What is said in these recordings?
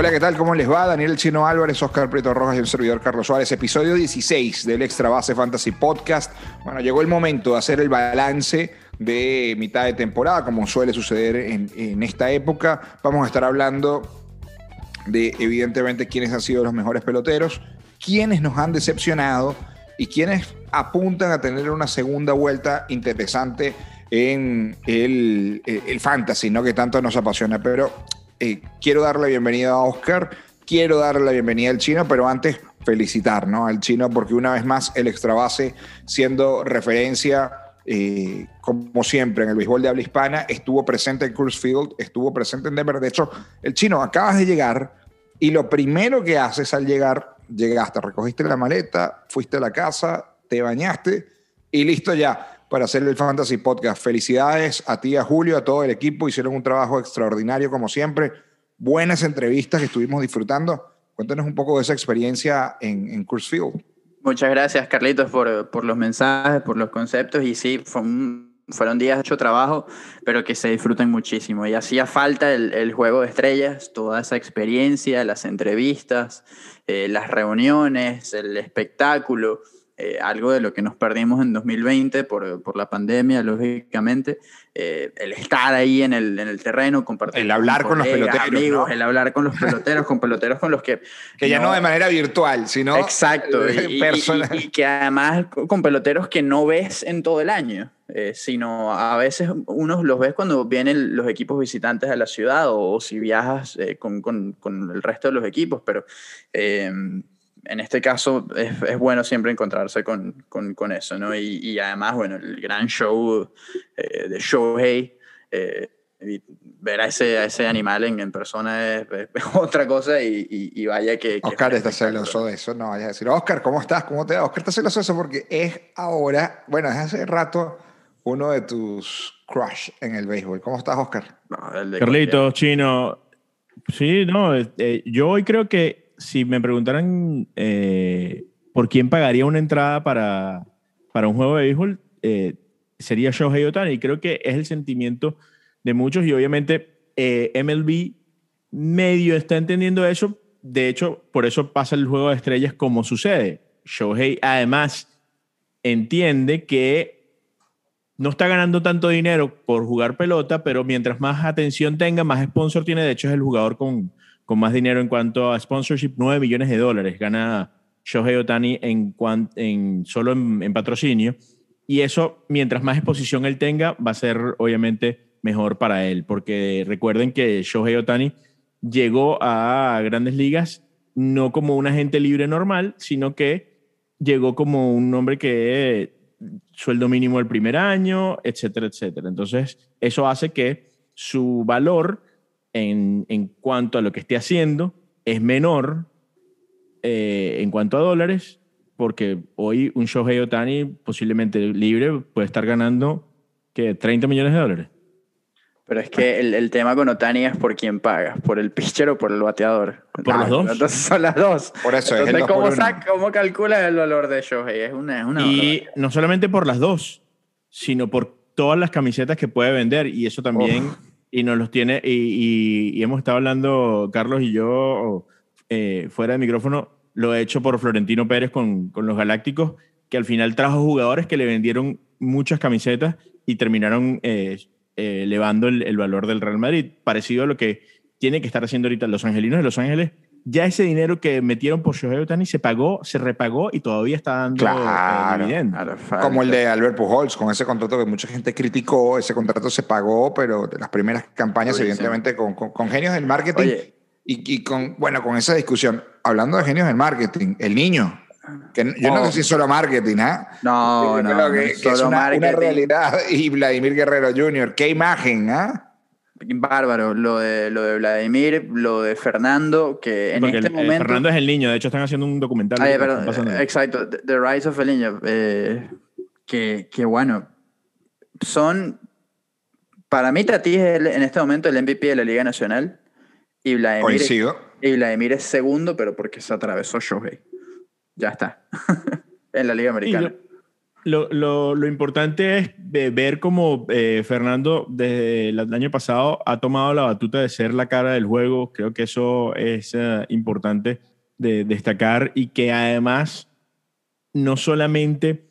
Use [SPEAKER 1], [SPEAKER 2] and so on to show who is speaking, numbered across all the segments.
[SPEAKER 1] Hola, ¿qué tal? ¿Cómo les va? Daniel Chino Álvarez, Oscar Prieto Rojas y el servidor Carlos Suárez. Episodio 16 del Extra Base Fantasy Podcast. Bueno, llegó el momento de hacer el balance de mitad de temporada, como suele suceder en, en esta época. Vamos a estar hablando de, evidentemente, quiénes han sido los mejores peloteros, quiénes nos han decepcionado y quiénes apuntan a tener una segunda vuelta interesante en el, el fantasy, ¿no? Que tanto nos apasiona. Pero eh, quiero darle la bienvenida a Oscar, quiero darle la bienvenida al chino, pero antes felicitar ¿no? al chino porque una vez más el extra base siendo referencia, eh, como siempre, en el béisbol de habla hispana, estuvo presente en Coors Field, estuvo presente en Denver. De hecho, el chino, acabas de llegar y lo primero que haces al llegar, llegaste, recogiste la maleta, fuiste a la casa, te bañaste y listo ya para hacer el Fantasy Podcast. Felicidades a ti, a Julio, a todo el equipo. Hicieron un trabajo extraordinario, como siempre. Buenas entrevistas que estuvimos disfrutando. Cuéntanos un poco de esa experiencia en, en Field.
[SPEAKER 2] Muchas gracias, Carlitos, por, los mensajes, por los conceptos. Y sí, fueron días de hecho trabajo, pero que se disfrutan muchísimo. Y hacía falta el, el juego de estrellas, toda esa experiencia, las entrevistas, eh, las reuniones, el espectáculo. Eh, algo de lo que nos perdimos en 2020 por, por la pandemia, lógicamente, eh, el estar ahí en el, en el terreno, compartir.
[SPEAKER 1] El hablar con, los peloteros.
[SPEAKER 2] Amigos, El hablar con los peloteros, con peloteros con los que.
[SPEAKER 1] Que ya no, de manera virtual, sino.
[SPEAKER 2] Exacto. Y, y, que además con peloteros que no ves en todo el año. Eh, sino a veces unos los ves cuando vienen los equipos visitantes a la ciudad o, si viajas con, con, con, el resto de los equipos, pero en este caso es, es bueno siempre encontrarse con, con, con eso, ¿no? Y, y, además, bueno, el gran show eh, de Shohei, eh, ver a ese, a ese animal en, en persona es, otra cosa y, y, vaya que...
[SPEAKER 1] Oscar está celoso de eso, no vayas a decir, Oscar, ¿cómo estás? ¿Cómo te va? Oscar está celoso de eso porque es ahora, bueno, es hace rato uno de tus crush en el béisbol. ¿Cómo estás, Oscar?
[SPEAKER 3] No, Carlitos, Chino. Sí, no, eh, yo hoy creo que si me preguntaran eh, por quién pagaría una entrada para, para un juego de béisbol, eh, sería Shohei Otani. Creo que es el sentimiento de muchos y obviamente eh, MLB medio está entendiendo eso. De hecho, por eso pasa el juego de estrellas como sucede. Shohei además entiende que no está ganando tanto dinero por jugar pelota, pero mientras más atención tenga, más sponsor tiene. De hecho, es el jugador con, con más dinero en cuanto a sponsorship, 9 millones de dólares gana Shohei Otani en, en solo en, patrocinio. Y eso, mientras más exposición él tenga, va a ser obviamente mejor para él, porque recuerden que Shohei Otani llegó a grandes ligas no como un agente libre normal, sino que llegó como un hombre que sueldo mínimo el primer año, etcétera, etcétera. Entonces, eso hace que su valor en, en cuanto a lo que esté haciendo es menor eh, en cuanto a dólares, porque hoy un Shohei Otani posiblemente libre puede estar ganando que 30 millones de dólares.
[SPEAKER 2] Pero es que el, el, tema con Otani es por quién pagas, por el pitcher o por el bateador.
[SPEAKER 3] Por los dos.
[SPEAKER 2] Entonces son las dos.
[SPEAKER 1] Por eso
[SPEAKER 2] Entonces, ¿cómo, ¿cómo calculas el valor de Shohei? Es una, es una
[SPEAKER 3] y no solamente por las dos, sino por todas las camisetas que puede vender. Y eso también y los tiene, y, hemos estado hablando, Carlos y yo, eh, fuera de micrófono, lo he hecho por Florentino Pérez con, con, los Galácticos, que al final trajo jugadores que le vendieron muchas camisetas y terminaron eh, eh, elevando el, el, valor del Real Madrid, parecido a lo que tiene que estar haciendo ahorita los angelinos de Los Ángeles, ya ese dinero que metieron por Shohei Otani se pagó, se repagó y todavía está dando
[SPEAKER 1] eh, claro, dividendos. Como el de Albert Pujols, con ese contrato que mucha gente criticó, ese contrato se pagó, pero de las primeras campañas, evidentemente, con, con, genios del marketing y, y, con, bueno, con esa discusión. Hablando de genios del marketing, el niño. Que yo no sé si es solo marketing, ¿ah?
[SPEAKER 2] ¿eh? No, no,
[SPEAKER 1] que, que es una, una, realidad. Y Vladimir Guerrero Jr., qué imagen, ¿ah?
[SPEAKER 2] Bárbaro, lo de, lo de Vladimir, lo de Fernando, que en este momento...
[SPEAKER 3] Fernando es el niño, de hecho están haciendo un documental.
[SPEAKER 2] Ah, eh, exacto, The Rise of el Niño, eh, que, que, bueno, son, para mí Tati es en este momento el MVP de la Liga Nacional y Vladimir, y Vladimir es segundo, pero porque se atravesó Shohei. Ya está, en la Liga Americana.
[SPEAKER 3] Lo, lo, importante es ver cómo eh, Fernando desde el año pasado ha tomado la batuta de ser la cara del juego. Creo que eso es uh, importante de destacar y que además no solamente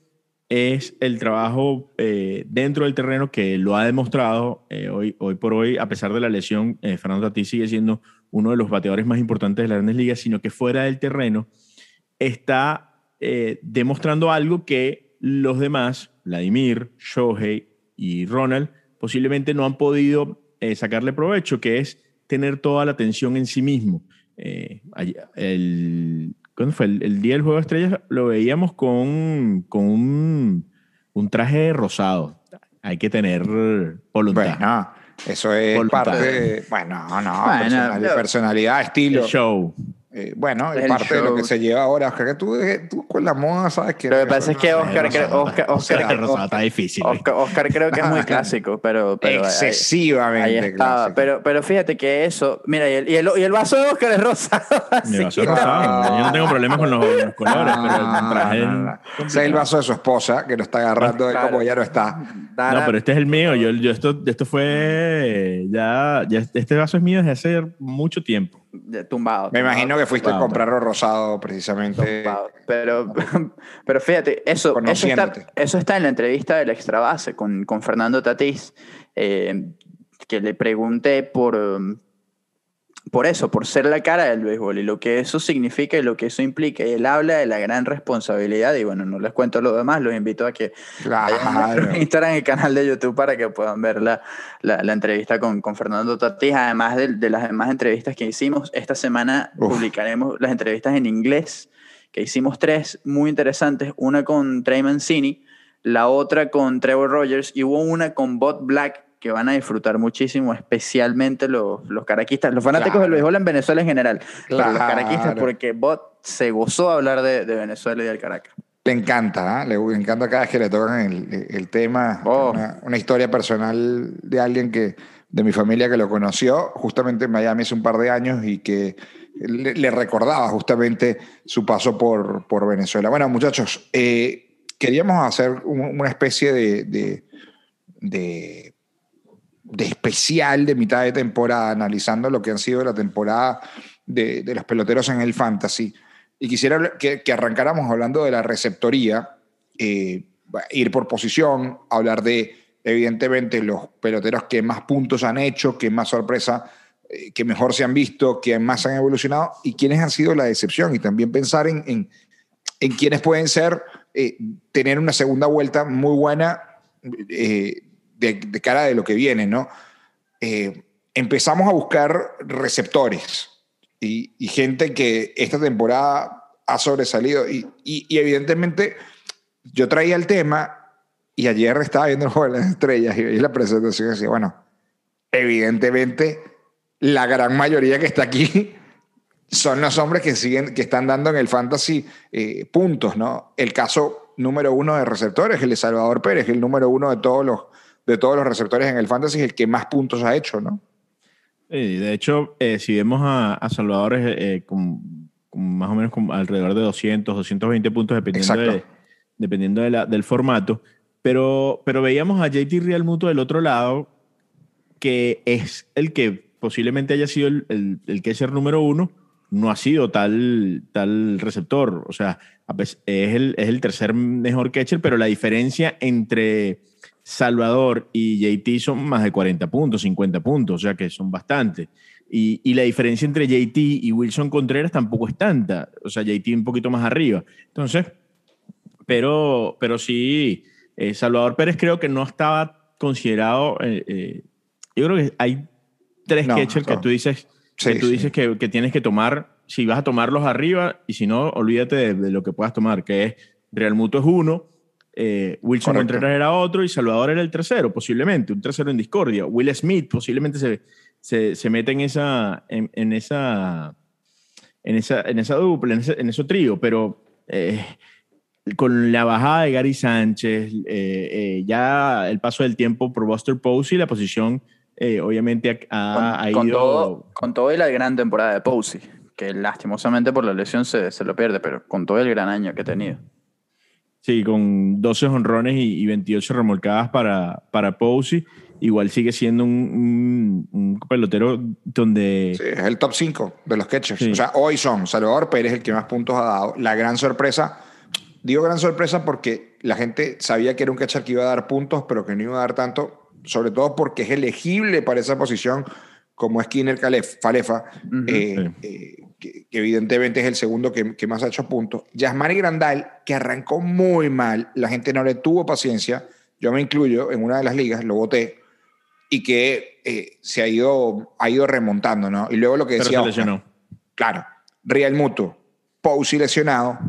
[SPEAKER 3] es el trabajo eh, dentro del terreno que lo ha demostrado eh, hoy, hoy por hoy, a pesar de la lesión, eh, Fernando Tatís sigue siendo uno de los bateadores más importantes de la Grandes Ligas, sino que fuera del terreno está demostrando algo que los demás, Vladimir, Shohei y Ronald, posiblemente no han podido sacarle provecho, que es tener toda la atención en sí mismo. el, ¿Cuándo fue? El, día del Juego de Estrellas lo veíamos con, con un, un traje rosado. Hay que tener voluntad.
[SPEAKER 1] Bueno, eso es parte de, bueno, no, personalidad, personalidad, estilo.
[SPEAKER 3] show.
[SPEAKER 1] Eh, bueno, es parte de lo que se lleva ahora, Oscar, que tú, tú, con la moda sabes que...
[SPEAKER 2] Lo que pasa es que Oscar, Oscar, Oscar,
[SPEAKER 3] Oscar, está difícil.
[SPEAKER 2] Oscar, creo que es muy clásico, pero... pero
[SPEAKER 1] Excesivamente clásico.
[SPEAKER 2] Pero, pero fíjate que eso... Mira, y el, y el, y el vaso de Oscar es rosado.
[SPEAKER 3] Mi vaso es rosado. Yo no tengo problemas con los, colores, pero traje...
[SPEAKER 1] Es el vaso de su esposa, que lo está agarrando de como ya no está.
[SPEAKER 3] No, pero este es el mío. Yo, yo esto, esto fue... Ya, ya, este vaso es mío desde hace mucho tiempo
[SPEAKER 2] tumbado.
[SPEAKER 1] Me imagino que fuiste a comprarlo rosado precisamente.
[SPEAKER 2] Pero, pero fíjate, eso, eso está, eso, está, en la entrevista del extra base con, con Fernando Tatís, eh, que le pregunté por, por eso, por ser la cara del béisbol y lo que eso significa y lo que eso implica. Y él habla de la gran responsabilidad y bueno, no les cuento lo demás, los invito a que
[SPEAKER 1] claro. vayan
[SPEAKER 2] en el canal de YouTube para que puedan ver la, la, entrevista con, con, Fernando Tatís, además de, de, las demás entrevistas que hicimos. Esta semana publicaremos las entrevistas en inglés, que hicimos tres muy interesantes, una con Trey Mancini, la otra con Trevor Rogers y hubo una con Bob Black que van a disfrutar muchísimo, especialmente los, los caraquistas, los fanáticos del béisbol en Venezuela en general, los caraquistas, porque Bot se gozó a hablar de, de Venezuela y del Caracas.
[SPEAKER 1] Le encanta, ¿eh? le encanta cada vez que le tocan el, el tema, oh. una, una, historia personal de alguien que, de mi familia que lo conoció justamente en Miami hace un par de años y que le, le recordaba justamente su paso por, por Venezuela. Bueno, muchachos, eh, queríamos hacer una especie de, de, de de especial de mitad de temporada, analizando lo que han sido la temporada de, de los peloteros en el fantasy. Y quisiera que, arrancáramos hablando de la receptoría, eh, ir por posición, hablar de, evidentemente, los peloteros que más puntos han hecho, que más sorpresa, eh, que mejor se han visto, que más han evolucionado y quiénes han sido la decepción. Y también pensar en, en, en quiénes pueden ser, eh, tener una segunda vuelta muy buena. De, cara de lo que viene, ¿no? Eh, empezamos a buscar receptores y, gente que esta temporada ha sobresalido y, evidentemente yo traía el tema y ayer estaba viendo el juego de las estrellas y veía la presentación y decía, bueno, evidentemente la gran mayoría que está aquí son los hombres que siguen, que están dando en el fantasy eh, puntos, ¿no? El caso número uno de receptores, el de Salvador Pérez, el número uno de todos los de todos los receptores en el fantasy es el que más puntos ha hecho, ¿no?
[SPEAKER 3] Sí, de hecho, eh, si vemos a, a Salvador eh, con, más o menos con alrededor de 200, 220 puntos, dependiendo, de, dependiendo de la, del formato. Pero, pero veíamos a JT Real Muto del otro lado, que es el que posiblemente haya sido el, el, el catcher número uno, no ha sido tal, tal receptor. O sea, es el, es el tercer mejor catcher, pero la diferencia entre Salvador y JT son más de 40 puntos, 50 puntos, o sea que son bastante. Y, y, la diferencia entre JT y Wilson Contreras tampoco es tanta, o sea, JT un poquito más arriba. Entonces, pero, pero sí, eh, Salvador Pérez creo que no estaba considerado, eh, eh, yo creo que hay tres no, catchers no. que tú dices, sí, que, tú dices sí. que, que, tienes que tomar, si vas a tomarlos arriba, y si no, olvídate de, de lo que puedas tomar, que es Real Muto es uno, eh, Wilson Correcto. Contreras era otro y Salvador era el tercero, posiblemente, un tercero en discordia. Will Smith posiblemente se, se, se mete en esa, en, en, esa, en, esa, en esa dupla, en ese, en ese trío, pero eh, con la bajada de Gary Sánchez, eh, eh, ya el paso del tiempo por Buster Posey, la posición eh, obviamente ha,
[SPEAKER 2] con,
[SPEAKER 3] ha,
[SPEAKER 2] con
[SPEAKER 3] ido...
[SPEAKER 2] Todo, con todo y la gran temporada de Posey, que lastimosamente por la lesión se, se lo pierde, pero con todo el gran año que ha tenido.
[SPEAKER 3] Sí, con 12 honrones y, 28 remolcadas para, para Posey. Igual sigue siendo un, pelotero donde...
[SPEAKER 1] Sí, es el top 5 de los catchers. O sea, hoy son Salvador Pérez el que más puntos ha dado. La gran sorpresa, digo gran sorpresa porque la gente sabía que era un catcher que iba a dar puntos, pero que no iba a dar tanto, sobre todo porque es elegible para esa posición como Skinner Falefa, eh, eh, que, evidentemente es el segundo que, que más ha hecho puntos. Yasmani Grandal, que arrancó muy mal, la gente no le tuvo paciencia, yo me incluyo en una de las ligas, lo voté, y que eh, se ha ido, ha ido remontando, ¿no? Y luego lo que decía... claro, Real Muto, Posey lesionado,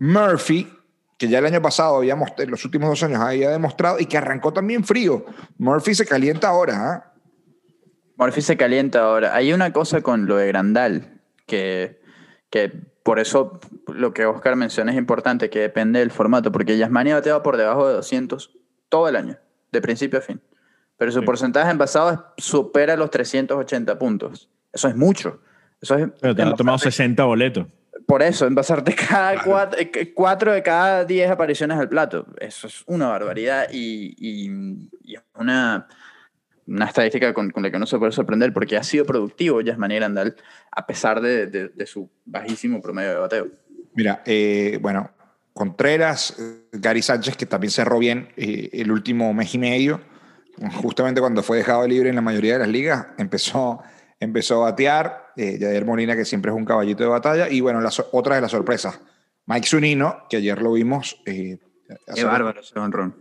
[SPEAKER 1] Murphy, que ya el año pasado habíamos, en los últimos dos años había demostrado, y que arrancó también frío. Murphy se calienta ahora, ¿ah?
[SPEAKER 2] Murphy se calienta ahora. Hay una cosa con lo de Grandal, que, que por eso lo que Oscar menciona es importante, que depende del formato, porque Yasmani ha bateado por debajo de 200 todo el año, de principio a fin. Pero su porcentaje en pasado supera los 380 puntos. Eso es mucho. Eso es,
[SPEAKER 3] Pero te han tomado 60 boletos.
[SPEAKER 2] Por eso, en pasarte cada cuatro, eh, cuatro, de cada 10 apariciones al plato. Eso es una barbaridad y, y, es una una estadística con, la que no se puede sorprender porque ha sido productivo Yasmani Grandal a pesar de, de, su bajísimo promedio de bateo.
[SPEAKER 1] Mira, eh, bueno, Contreras, Gary Sánchez, que también cerró bien eh, el último mes y medio, justamente cuando fue dejado libre en la mayoría de las ligas, empezó, empezó a batear. Eh, Yader Molina, que siempre es un caballito de batalla. Y bueno, las, otra de las sorpresas, Mike Zunino, que ayer lo vimos.
[SPEAKER 2] Qué bárbaro ese honrón.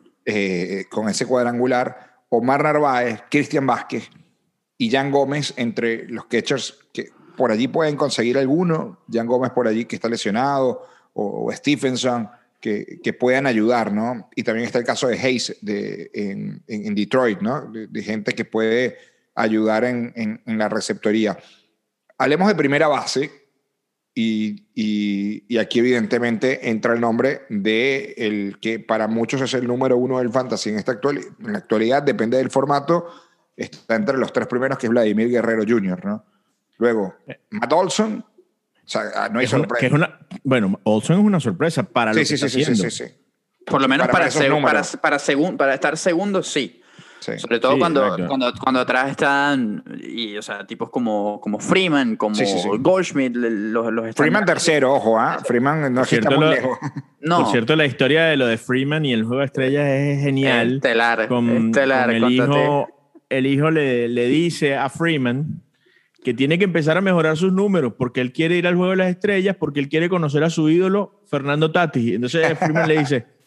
[SPEAKER 1] con ese cuadrangular Omar Narváez, Cristian Vázquez y Jan Gómez entre los catchers que por allí pueden conseguir alguno. Jan Gómez por allí que está lesionado o, Stephenson que, que, puedan ayudar, ¿no? Y también está el caso de Hayes de, en, Detroit, ¿no? De, gente que puede ayudar en, en, la receptoría. Hablemos de primera base, y, y, aquí evidentemente entra el nombre de el que para muchos es el número uno del fantasy en esta actual, en la actualidad, depende del formato, está entre los tres primeros que es Vladimir Guerrero Jr., ¿no? Luego, Matt Olson, o sea, ah, no hay sorpresa.
[SPEAKER 3] bueno, Olson es una sorpresa para sí, sí, sí, sí, sí, sí,
[SPEAKER 2] Por lo menos para, para, para, para estar segundo, sí. Sobre todo cuando, cuando, cuando, atrás están, y, o sea, tipos como, como Freeman, como Goldschmidt, los, los
[SPEAKER 1] Freeman tercero, ojo, ¿ah? Freeman no está muy lejos.
[SPEAKER 3] No. Por cierto, la historia de lo de Freeman y el juego de estrellas es genial.
[SPEAKER 2] Estelar,
[SPEAKER 3] con,
[SPEAKER 2] estelar.
[SPEAKER 3] el, hijo, el hijo le, le dice a Freeman que tiene que empezar a mejorar sus números porque él quiere ir al juego de las estrellas, porque él quiere conocer a su ídolo, Fernando Tati. Entonces Freeman le dice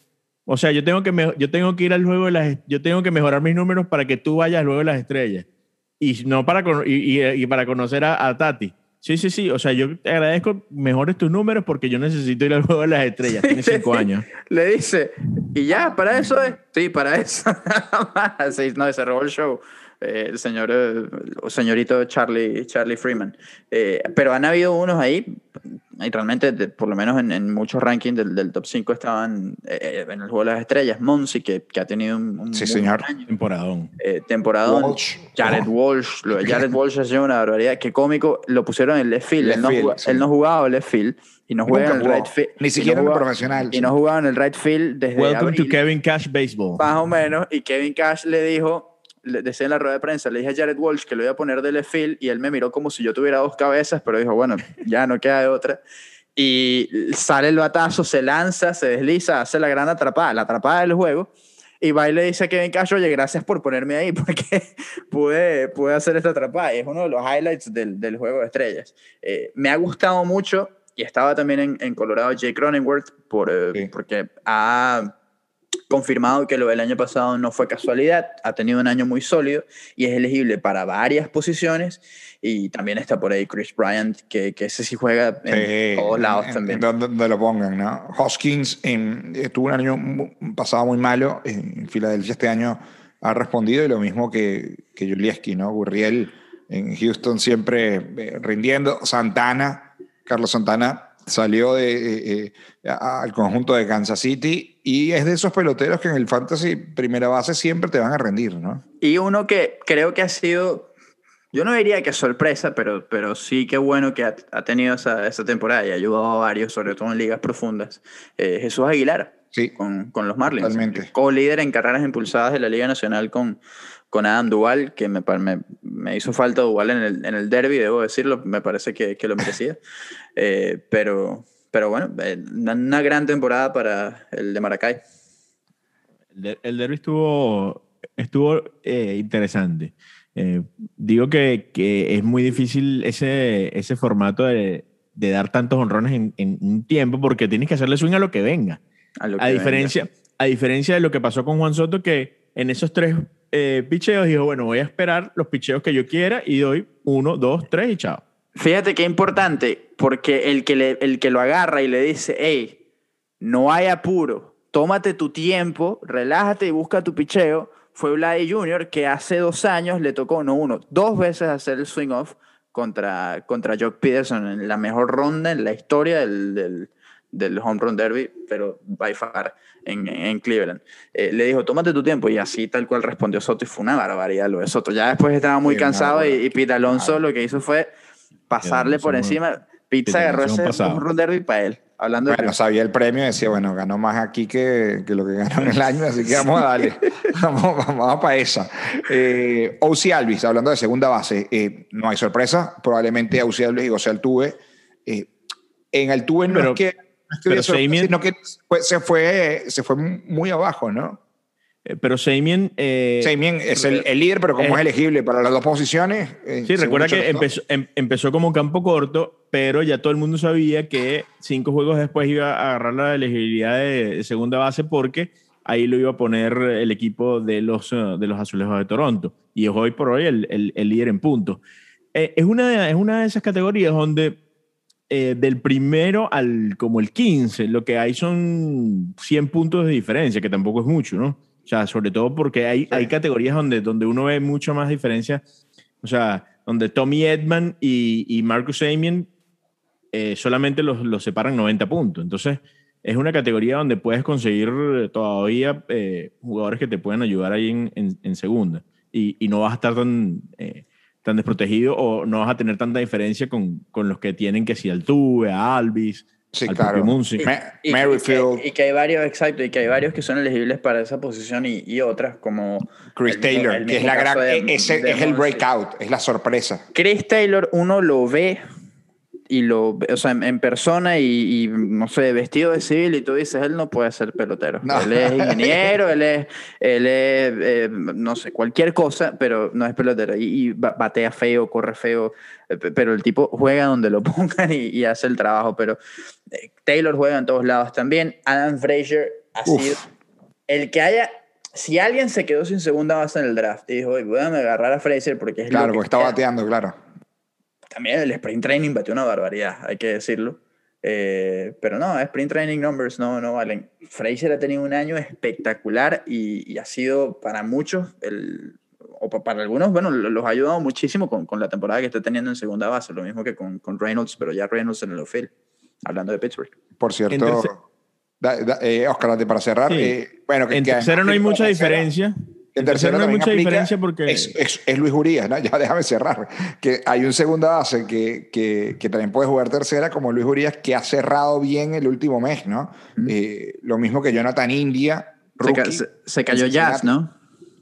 [SPEAKER 3] o sea, yo tengo que, yo tengo que ir al juego de las, yo tengo que mejorar mis números para que tú vayas al juego de las estrellas. Y no para, y, y, para conocer a, Tati. Sí, sí, sí. O sea, yo te agradezco, mejores tus números porque yo necesito ir al juego de las estrellas. Tiene cinco años.
[SPEAKER 2] Le dice, y ya, para eso es. Sí, para eso. sí, no, se robó el show. Eh, el señor, eh, señorito Charlie, Charlie Freeman. Eh, pero han habido unos ahí, y realmente, por lo menos en, muchos rankings del, del, top 5 estaban en el juego de las estrellas. Monsi, que, que ha tenido un,
[SPEAKER 1] sí, señor.
[SPEAKER 3] temporadón.
[SPEAKER 2] temporadón. Jared Walsh. Lo de Jared Walsh ha sido una barbaridad. Qué cómico. Lo pusieron en left field. él, no jugaba, él, no jugaba, left field y no juega en el right field.
[SPEAKER 1] Ni siquiera
[SPEAKER 2] en
[SPEAKER 1] el profesional.
[SPEAKER 2] Y no jugaba en el right field desde.
[SPEAKER 3] Welcome to Kevin Cash Baseball.
[SPEAKER 2] Más o menos. Y Kevin Cash le dijo le decía en la rueda de prensa, le dije a Jared Walsh que lo iba a poner de left field y él me miró como si yo tuviera dos cabezas, pero dijo, bueno, ya no queda de otra. Y sale el batazo, se lanza, se desliza, hace la gran atrapada, la atrapada del juego. Y va y le dice a Kevin Cash, oye, gracias por ponerme ahí, porque pude, pude hacer esta atrapada. Y es uno de los highlights del, del juego de estrellas. Eh, me ha gustado mucho, y estaba también en, en Colorado Jake Cronenworth, por, eh, porque ha confirmado que lo del año pasado no fue casualidad, ha tenido un año muy sólido y es elegible para varias posiciones. Y también está por ahí Chris Bryant, que, que ese sí juega en todos lados también.
[SPEAKER 1] Donde, lo pongan, ¿no? Hoskins tuvo un año pasado muy malo en Filadelfia este año ha respondido y lo mismo que, que Julieski, ¿no? Gurriel en Houston siempre eh, rindiendo. Santana, Carlos Santana salió de, eh, eh, al conjunto de Kansas City y es de esos peloteros que en el fantasy primera base siempre te van a rendir, ¿no?
[SPEAKER 2] Y uno que creo que ha sido, yo no diría que sorpresa, pero, pero sí que bueno que ha, tenido esa, esa, temporada y ha ayudado a varios, sobre todo en ligas profundas, eh, Jesús Aguilar. con, con, los Marlins. Totalmente. Co-líder en carreras impulsadas de la Liga Nacional con, con Adam Duval, que me, me, me hizo falta Duval en el, en el derby, debo decirlo, me parece que, que lo merecía. Eh, pero, pero bueno, eh, una gran temporada para el de Maracay.
[SPEAKER 3] El, derby estuvo, estuvo eh, interesante. digo que, que, es muy difícil ese, ese formato de, de dar tantos honrones en, en, un tiempo porque tienes que hacerle swing a lo que venga. A, diferencia, a diferencia de lo que pasó con Juan Soto, que en esos tres eh, dijo, bueno, voy a esperar los picheos que yo quiera y doy uno, dos, tres y chao.
[SPEAKER 2] Fíjate qué importante, porque el que, el que lo agarra y le dice, hey, no hay apuro, tómate tu tiempo, relájate y busca tu picheo, fue Vladi Jr., que hace dos años le tocó, no uno, dos veces hacer el swing off contra, contra Jock Peterson en la mejor ronda en la historia del, Home Run Derby, pero by far en, en Cleveland. Eh, le dijo, tómate tu tiempo, y así tal cual respondió Soto, y fue una barbaridad lo de Soto. Ya después estaba muy cansado, y, y Pete Alonso lo que hizo fue pasarle por encima. Pete agarró ese Home Run Derby para él. Hablando
[SPEAKER 1] bueno, sabía el premio y decía, bueno, ganó más aquí que, que, lo que ganó en el año, así que vamos a darle, vamos, vamos, para esa. Eh, Alvis, hablando de segunda base, eh, no hay sorpresa, probablemente Ousi Alvis y José Altuve. Eh, en Altuve no es que, pero sino que se, fue, se fue muy abajo, ¿no?
[SPEAKER 3] Eh, pero Seimien...
[SPEAKER 1] Eh, es el, líder, pero como es, elegible para las dos posiciones...
[SPEAKER 3] sí, recuerda que empezó, em, empezó, como campo corto, pero ya todo el mundo sabía que cinco juegos después iba a agarrar la elegibilidad de, segunda base porque ahí lo iba a poner el equipo de los, eh, de los Azulejos de Toronto. Y es hoy por hoy el, el, líder en puntos. es, una de, es una de esas categorías donde del primero al como el 15, lo que hay son 100 puntos de diferencia, que tampoco es mucho, ¿no? O sea, sobre todo porque hay, hay categorías donde, donde uno ve mucho más diferencia. O sea, donde Tommy Edman y, y Marcus Amien eh, solamente los, los, separan 90 puntos. Entonces, es una categoría donde puedes conseguir todavía eh, jugadores que te puedan ayudar ahí en, en, segunda. Y, y, no vas a estar tan, eh, tan desprotegido o no vas a tener tanta diferencia con, con los que tienen que si Altuve, a Alvis,
[SPEAKER 1] Sí, claro.
[SPEAKER 2] Y, y, que, hay varios, exacto, y que hay varios que son elegibles para esa posición y, y otras como...
[SPEAKER 1] Chris Taylor, que es la gran... es el breakout, es la sorpresa.
[SPEAKER 2] Chris Taylor, uno lo ve y lo, o sea, en, persona y, no sé, vestido de civil y tú dices, él no puede ser pelotero. Él es ingeniero, él es, él es eh, no sé, cualquier cosa, pero no es pelotero. Y, batea feo, corre feo, eh, pero el tipo juega donde lo pongan y, hace el trabajo. Pero eh, Taylor juega en todos lados también. Adam Frazier ha sido el que haya si alguien se quedó sin segunda base en el draft y dijo, voy a agarrar a Frazier porque es
[SPEAKER 1] Claro,
[SPEAKER 2] porque
[SPEAKER 1] está bateando, claro
[SPEAKER 2] también el sprint training batió una barbaridad, hay que decirlo. Eh, pero no, sprint training numbers no, no valen. Fraser ha tenido un año espectacular y, ha sido para muchos, el, o para algunos, bueno, los ha ayudado muchísimo con, con, la temporada que está teniendo en segunda base, lo mismo que con, con Reynolds, pero ya Reynolds en el outfield, hablando de Pittsburgh.
[SPEAKER 1] Por cierto, eh, Oscar, para cerrar, eh, bueno,
[SPEAKER 3] que, en tercero no hay mucha diferencia.
[SPEAKER 1] En tercero no hay mucha diferencia porque... Es, es, Luis Urias, ¿no? Ya déjame cerrar. Que hay un segunda base que, que, que, también puede jugar tercera, como Luis Urias, que ha cerrado bien el último mes, ¿no? Eh, lo mismo que Jonathan India.
[SPEAKER 2] se, cayó Jazz, ¿no?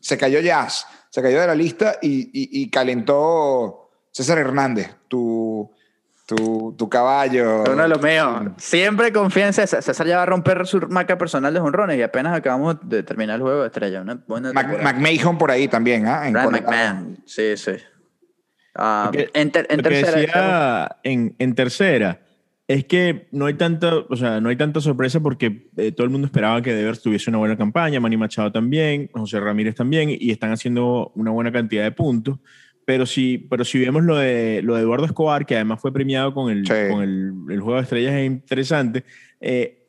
[SPEAKER 1] Se cayó Jazz. Se cayó de la lista y, y, y calentó César Hernández, tu tu, tu caballo.
[SPEAKER 2] Uno de los míos. Siempre confianza. César ya va a romper su marca personal de honrones y apenas acabamos de terminar el juego de estrella. Una buena
[SPEAKER 1] McMahon por ahí también, ¿ah?
[SPEAKER 2] Brad McMahon. Sí, sí.
[SPEAKER 3] Ah, en, tercera. en, en, tercera es que no hay tanta, o sea, no hay tanta sorpresa porque eh, todo el mundo esperaba que Devers tuviese una buena campaña, Manny Machado también, José Ramírez también, y están haciendo una buena cantidad de puntos. Pero si, pero si vemos lo de, lo de Eduardo Escobar, que además fue premiado con el, con el, el, Juego de Estrellas, es interesante. Eh,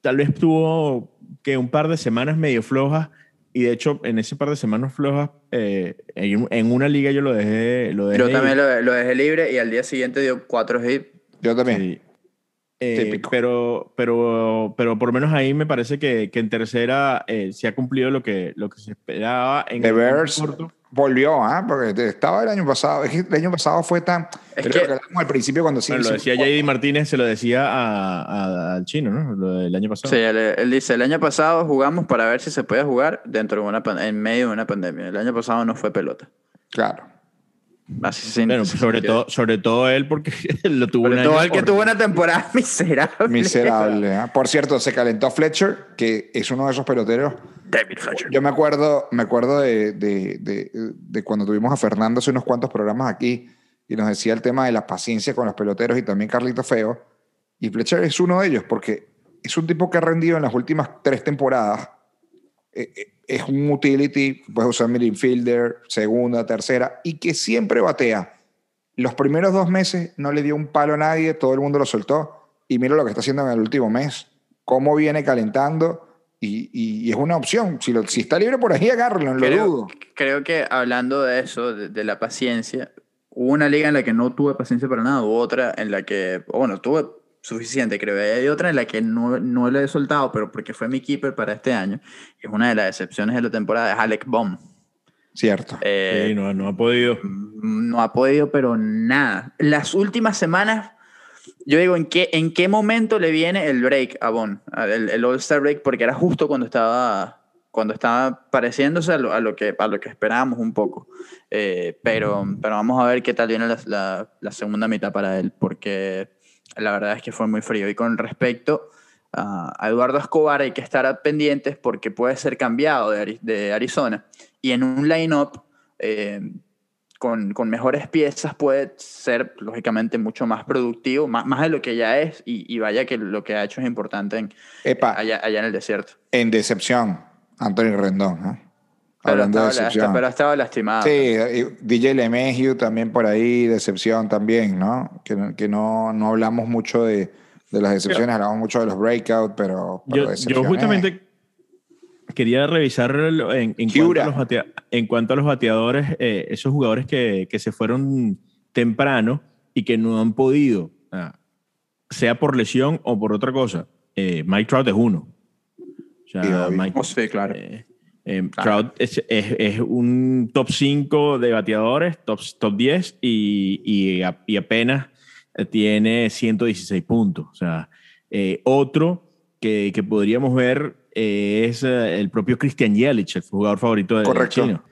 [SPEAKER 3] tal vez tuvo que un par de semanas medio flojas, y de hecho, en ese par de semanas flojas, eh, en, una liga yo lo dejé. Lo
[SPEAKER 2] yo también lo, lo, dejé libre y al día siguiente dio cuatro hits.
[SPEAKER 1] Yo también.
[SPEAKER 3] Eh, pero, pero, pero por lo menos ahí me parece que, que en tercera se ha cumplido lo que, lo que se esperaba en
[SPEAKER 1] The Bears, Volvió, ¿ah? Porque estaba el año pasado. Es que el año pasado fue tan. Es que, al principio cuando
[SPEAKER 3] sí. lo decía JD Martínez, se lo decía al chino, ¿no? Lo del año pasado.
[SPEAKER 2] Sí, él, dice: el año pasado jugamos para ver si se podía jugar dentro de una en medio de una pandemia. El año pasado no fue pelota.
[SPEAKER 1] Claro.
[SPEAKER 3] Así bueno, sobre, todo, sobre todo él, porque lo tuvo
[SPEAKER 2] sobre todo él que tuvo una temporada miserable.
[SPEAKER 1] Miserable. ¿ah? Por cierto, se calentó Fletcher, que es uno de esos peloteros.
[SPEAKER 2] David Fletcher.
[SPEAKER 1] Yo me acuerdo, me acuerdo de, de, de, de, cuando tuvimos a Fernando hace unos cuantos programas aquí y nos decía el tema de la paciencia con los peloteros y también Carlito Feo. Y Fletcher es uno de ellos, porque es un tipo que ha rendido en las últimas tres temporadas. Eh, eh, es un utility, puedes usar middle fielder, segunda, tercera, y que siempre batea. Los primeros dos meses no le dio un palo a nadie, todo el mundo lo soltó, y mira lo que está haciendo en el último mes, cómo viene calentando, y, y, es una opción. Si, lo, si, está libre por ahí, agárralo, no lo dudo.
[SPEAKER 2] Creo que hablando de eso, de, de, la paciencia, hubo una liga en la que no tuve paciencia para nada, hubo otra en la que, bueno, tuve suficiente, creo. Hay otra en la que no, no le he soltado, pero porque fue mi keeper para este año. Es una de las excepciones de la temporada, es Alec Baum.
[SPEAKER 1] Cierto.
[SPEAKER 3] Eh, sí, no, no ha podido.
[SPEAKER 2] No ha podido, pero nada. Las últimas semanas, yo digo, ¿en qué, en qué momento le viene el break a Bon? El, el All-Star break, porque era justo cuando estaba cuando estaba pareciéndose a lo, a lo, que, a lo que esperábamos un poco. Eh, pero, pero vamos a ver qué tal viene la, la, segunda mitad para él, porque la verdad es que fue muy frío. Y con respecto a Eduardo Escobar, hay que estar pendientes porque puede ser cambiado de, Arizona. Y en un line-up eh, con, con, mejores piezas puede ser, lógicamente, mucho más productivo, más, más de lo que ya es. Y, vaya que lo que ha hecho es importante en, allá, allá, en el desierto.
[SPEAKER 1] En decepción, Antonio Rendón. ¿eh?
[SPEAKER 2] Pero, estaba, pero estaba lastimado.
[SPEAKER 1] Sí, DJ LeMahieu también por ahí, decepción también, ¿no? Que, que no, no hablamos mucho de, de las decepciones, hablamos mucho de los breakouts, pero,
[SPEAKER 3] yo, yo, justamente quería revisar en, en, cuanto, a los en cuanto a los bateadores, eh, esos jugadores que, que, se fueron temprano y que no han podido, sea por lesión o por otra cosa. Eh, Mike Trout es uno.
[SPEAKER 2] O sea, Mike, oh, sí, claro.
[SPEAKER 3] Eh, eh, Trout es, es, un top 5 de bateadores, top, top 10 y, y, y, apenas tiene 116 puntos. O sea, eh, otro que, que, podríamos ver eh, es el propio Christian Yelich, el jugador favorito de
[SPEAKER 1] Correcto.
[SPEAKER 3] chino.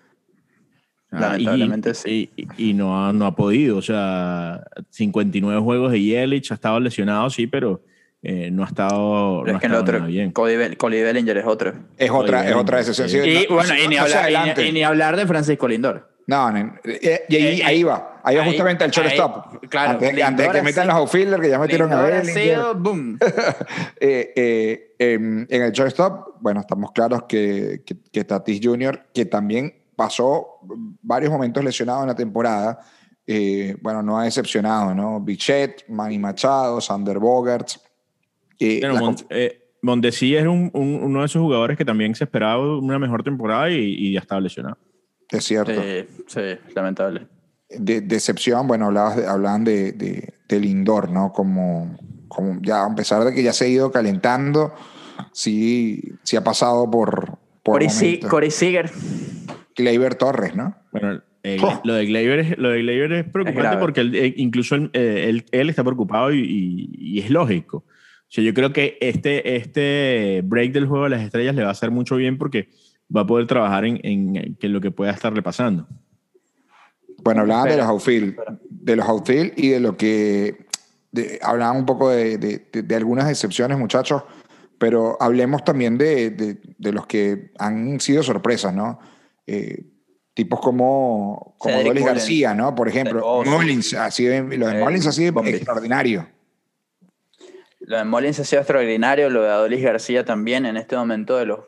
[SPEAKER 2] Lamentablemente sí.
[SPEAKER 3] Y, no, ha, no ha podido. O sea, 59 juegos de Yelich, ha estado lesionado, sí, pero eh, no ha estado, no
[SPEAKER 2] es que el otro, bien. Cody, Bellinger es otro.
[SPEAKER 1] Es otra, es otra excepción.
[SPEAKER 2] Y, bueno, y, ni hablar, y, ni hablar, de Francisco Lindor.
[SPEAKER 1] No, eh, y, ahí, ahí, va. Ahí va justamente el shortstop.
[SPEAKER 2] Claro,
[SPEAKER 1] antes, de que metan los outfielders, que ya metieron a Bellinger. boom. eh, eh, em, en el shortstop, bueno, estamos claros que, que, que Tatis Jr., que también pasó varios momentos lesionado en la temporada, bueno, no ha decepcionado, ¿no? Bichet, Manny Machado, Sander Bogarts,
[SPEAKER 3] eh, Mondesi es un, uno de esos jugadores que también se esperaba una mejor temporada y, ya estaba lesionado.
[SPEAKER 1] Es cierto.
[SPEAKER 2] sí, lamentable.
[SPEAKER 1] De, decepción, bueno, hablabas de, hablaban de, de, del indoor, ¿no? Como, como ya, a pesar de que ya se ha ido calentando, sí, sí ha pasado por. por
[SPEAKER 2] Corey, Seager.
[SPEAKER 1] Gleyber Torres, ¿no?
[SPEAKER 3] Bueno, eh, lo, de Gleyber es, lo de Gleyber es preocupante porque él, eh, incluso él, él, está preocupado y, y es lógico yo creo que este, este break del juego de las estrellas le va a hacer mucho bien porque va a poder trabajar en, en, lo que pueda estarle pasando.
[SPEAKER 1] Bueno, hablaban de los outfield, de los outfield y de lo que hablaban un poco de, de, algunas excepciones, muchachos, pero hablemos también de, los que han sido sorpresas, ¿no? Eh, tipos como, como Dolis García, ¿no? Por ejemplo, Mullins, así lo de Mullins ha sido extraordinario.
[SPEAKER 2] Lo de Molins ha sido extraordinario, lo de Adolis García también en este momento de los